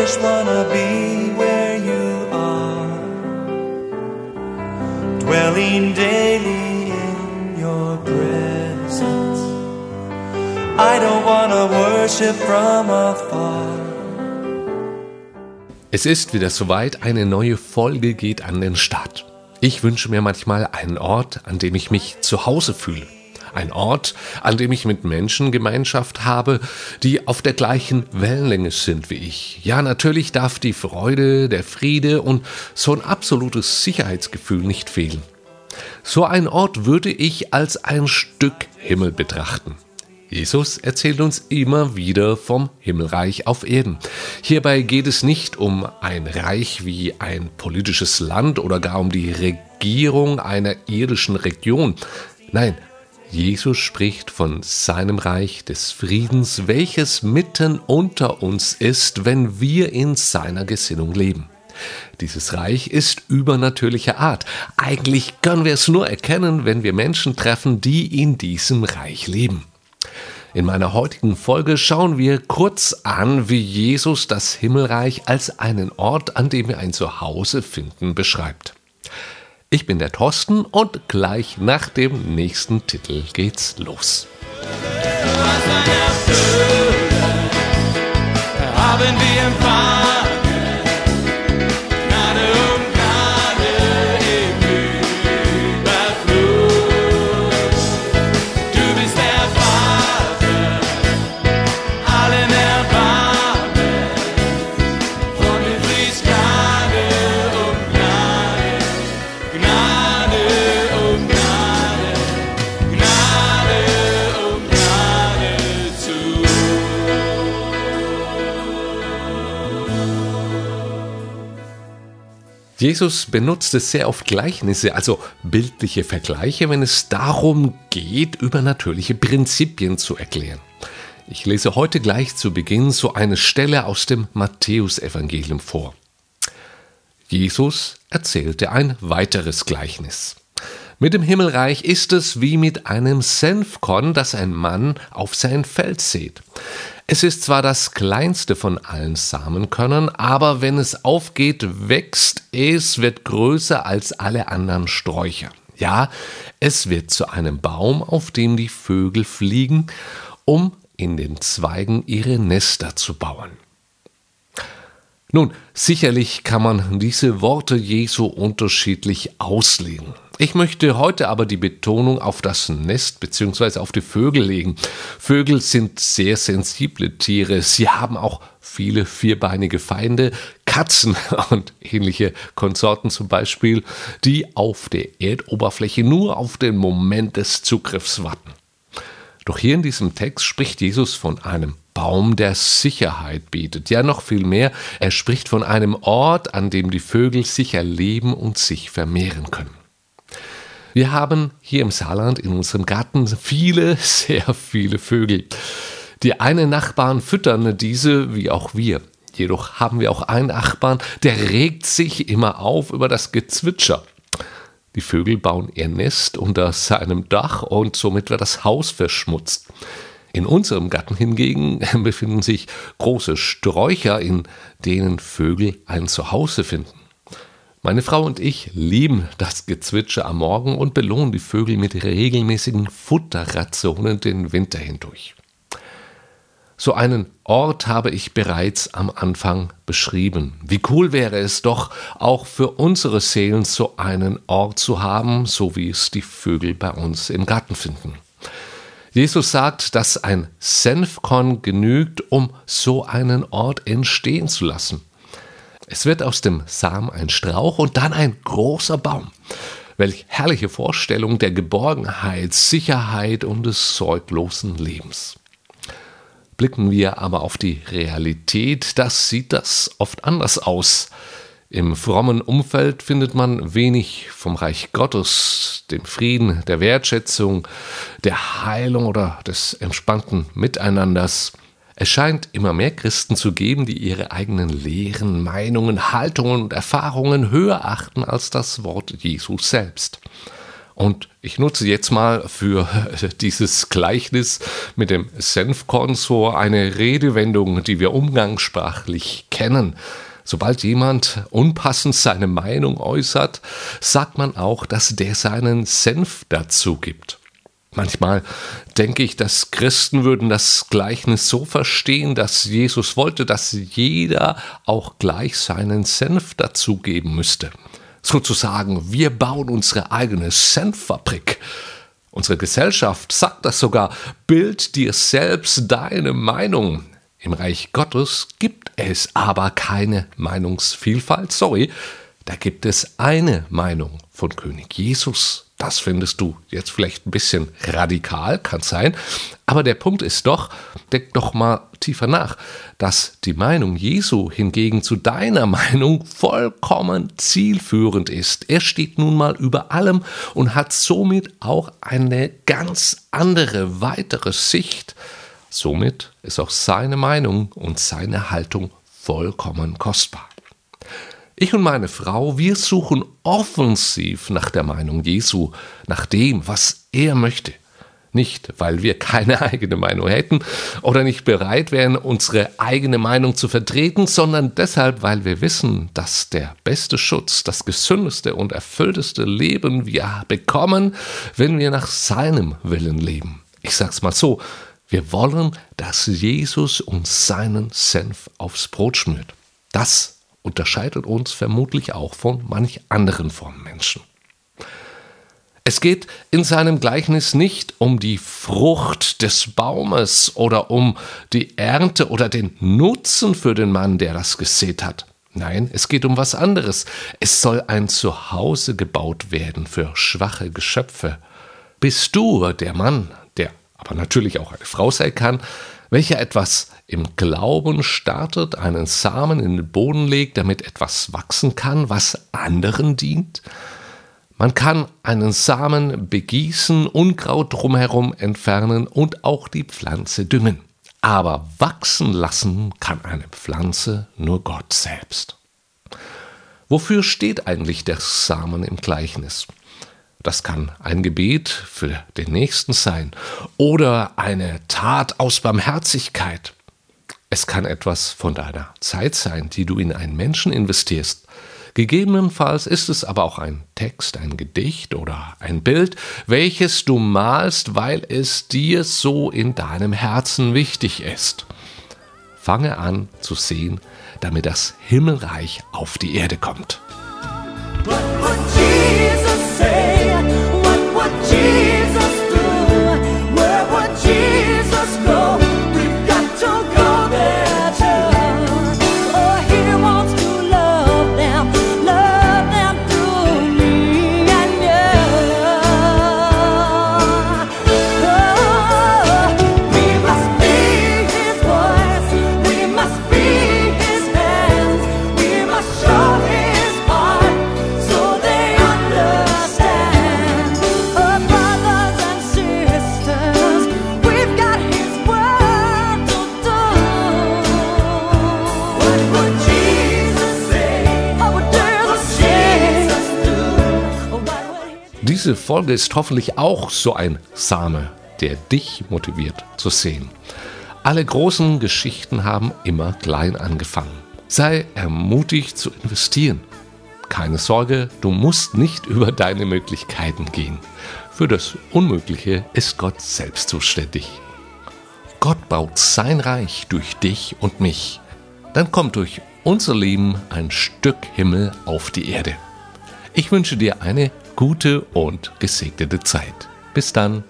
just wanna be where you are, dwelling daily in your presence. I don't wanna worship from afar. Es ist wieder soweit, eine neue Folge geht an den Start. Ich wünsche mir manchmal einen Ort, an dem ich mich zu Hause fühle. Ein Ort, an dem ich mit Menschen Gemeinschaft habe, die auf der gleichen Wellenlänge sind wie ich. Ja, natürlich darf die Freude, der Friede und so ein absolutes Sicherheitsgefühl nicht fehlen. So ein Ort würde ich als ein Stück Himmel betrachten. Jesus erzählt uns immer wieder vom Himmelreich auf Erden. Hierbei geht es nicht um ein Reich wie ein politisches Land oder gar um die Regierung einer irdischen Region. Nein, Jesus spricht von seinem Reich des Friedens, welches mitten unter uns ist, wenn wir in seiner Gesinnung leben. Dieses Reich ist übernatürlicher Art. Eigentlich können wir es nur erkennen, wenn wir Menschen treffen, die in diesem Reich leben. In meiner heutigen Folge schauen wir kurz an, wie Jesus das Himmelreich als einen Ort, an dem wir ein Zuhause finden, beschreibt. Ich bin der Thorsten und gleich nach dem nächsten Titel geht's los. Jesus benutzte sehr oft Gleichnisse, also bildliche Vergleiche, wenn es darum geht, übernatürliche Prinzipien zu erklären. Ich lese heute gleich zu Beginn so eine Stelle aus dem Matthäusevangelium vor. Jesus erzählte ein weiteres Gleichnis. Mit dem Himmelreich ist es wie mit einem Senfkorn, das ein Mann auf sein Feld sät. Es ist zwar das kleinste von allen Samenkörnern, aber wenn es aufgeht, wächst es, wird größer als alle anderen Sträucher. Ja, es wird zu einem Baum, auf dem die Vögel fliegen, um in den Zweigen ihre Nester zu bauen. Nun, sicherlich kann man diese Worte Jesu unterschiedlich auslegen. Ich möchte heute aber die Betonung auf das Nest bzw. auf die Vögel legen. Vögel sind sehr sensible Tiere. Sie haben auch viele vierbeinige Feinde, Katzen und ähnliche Konsorten zum Beispiel, die auf der Erdoberfläche nur auf den Moment des Zugriffs warten. Doch hier in diesem Text spricht Jesus von einem Baum der Sicherheit bietet. Ja, noch viel mehr, er spricht von einem Ort, an dem die Vögel sicher leben und sich vermehren können. Wir haben hier im Saarland in unserem Garten viele, sehr viele Vögel. Die einen Nachbarn füttern diese wie auch wir. Jedoch haben wir auch einen Nachbarn, der regt sich immer auf über das Gezwitscher. Die Vögel bauen ihr Nest unter seinem Dach und somit wird das Haus verschmutzt. In unserem Garten hingegen befinden sich große Sträucher, in denen Vögel ein Zuhause finden. Meine Frau und ich lieben das Gezwitscher am Morgen und belohnen die Vögel mit regelmäßigen Futterrationen den Winter hindurch. So einen Ort habe ich bereits am Anfang beschrieben. Wie cool wäre es doch, auch für unsere Seelen so einen Ort zu haben, so wie es die Vögel bei uns im Garten finden. Jesus sagt, dass ein Senfkorn genügt, um so einen Ort entstehen zu lassen. Es wird aus dem Samen ein Strauch und dann ein großer Baum. Welch herrliche Vorstellung der Geborgenheit, Sicherheit und des sorglosen Lebens. Blicken wir aber auf die Realität, das sieht das oft anders aus. Im frommen Umfeld findet man wenig vom Reich Gottes, dem Frieden, der Wertschätzung, der Heilung oder des entspannten Miteinanders. Es scheint immer mehr Christen zu geben, die ihre eigenen Lehren, Meinungen, Haltungen und Erfahrungen höher achten als das Wort Jesus selbst. Und ich nutze jetzt mal für dieses Gleichnis mit dem Senfkorn so eine Redewendung, die wir umgangssprachlich kennen. Sobald jemand unpassend seine Meinung äußert, sagt man auch, dass der seinen Senf dazu gibt. Manchmal denke ich, dass Christen würden das Gleichnis so verstehen, dass Jesus wollte, dass jeder auch gleich seinen Senf dazugeben müsste. Sozusagen, wir bauen unsere eigene Senffabrik. Unsere Gesellschaft sagt das sogar, bild dir selbst deine Meinung. Im Reich Gottes gibt es aber keine Meinungsvielfalt. Sorry, da gibt es eine Meinung von König Jesus. Das findest du jetzt vielleicht ein bisschen radikal, kann sein. Aber der Punkt ist doch, denk doch mal tiefer nach, dass die Meinung Jesu hingegen zu deiner Meinung vollkommen zielführend ist. Er steht nun mal über allem und hat somit auch eine ganz andere, weitere Sicht Somit ist auch seine Meinung und seine Haltung vollkommen kostbar. Ich und meine Frau, wir suchen offensiv nach der Meinung Jesu, nach dem, was er möchte. Nicht, weil wir keine eigene Meinung hätten oder nicht bereit wären, unsere eigene Meinung zu vertreten, sondern deshalb, weil wir wissen, dass der beste Schutz, das gesündeste und erfüllteste Leben wir bekommen, wenn wir nach seinem Willen leben. Ich sag's mal so, wir wollen, dass Jesus uns seinen Senf aufs Brot schmiert. Das unterscheidet uns vermutlich auch von manch anderen Formen Menschen. Es geht in seinem Gleichnis nicht um die Frucht des Baumes oder um die Ernte oder den Nutzen für den Mann, der das gesät hat. Nein, es geht um was anderes. Es soll ein Zuhause gebaut werden für schwache Geschöpfe. Bist du der Mann, aber natürlich auch eine Frau sein kann, welcher etwas im Glauben startet, einen Samen in den Boden legt, damit etwas wachsen kann, was anderen dient. Man kann einen Samen begießen, Unkraut drumherum entfernen und auch die Pflanze düngen. Aber wachsen lassen kann eine Pflanze nur Gott selbst. Wofür steht eigentlich der Samen im Gleichnis? Das kann ein Gebet für den Nächsten sein oder eine Tat aus Barmherzigkeit. Es kann etwas von deiner Zeit sein, die du in einen Menschen investierst. Gegebenenfalls ist es aber auch ein Text, ein Gedicht oder ein Bild, welches du malst, weil es dir so in deinem Herzen wichtig ist. Fange an zu sehen, damit das Himmelreich auf die Erde kommt. What would Jesus say? Diese Folge ist hoffentlich auch so ein Same, der dich motiviert zu sehen. Alle großen Geschichten haben immer klein angefangen. Sei ermutigt zu investieren. Keine Sorge, du musst nicht über deine Möglichkeiten gehen. Für das Unmögliche ist Gott selbst zuständig. Gott baut sein Reich durch dich und mich. Dann kommt durch unser Leben ein Stück Himmel auf die Erde. Ich wünsche dir eine gute und gesegnete Zeit. Bis dann.